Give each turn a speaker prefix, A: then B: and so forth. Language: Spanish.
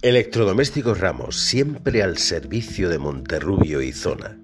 A: Electrodomésticos Ramos, siempre al servicio de Monterrubio y zona.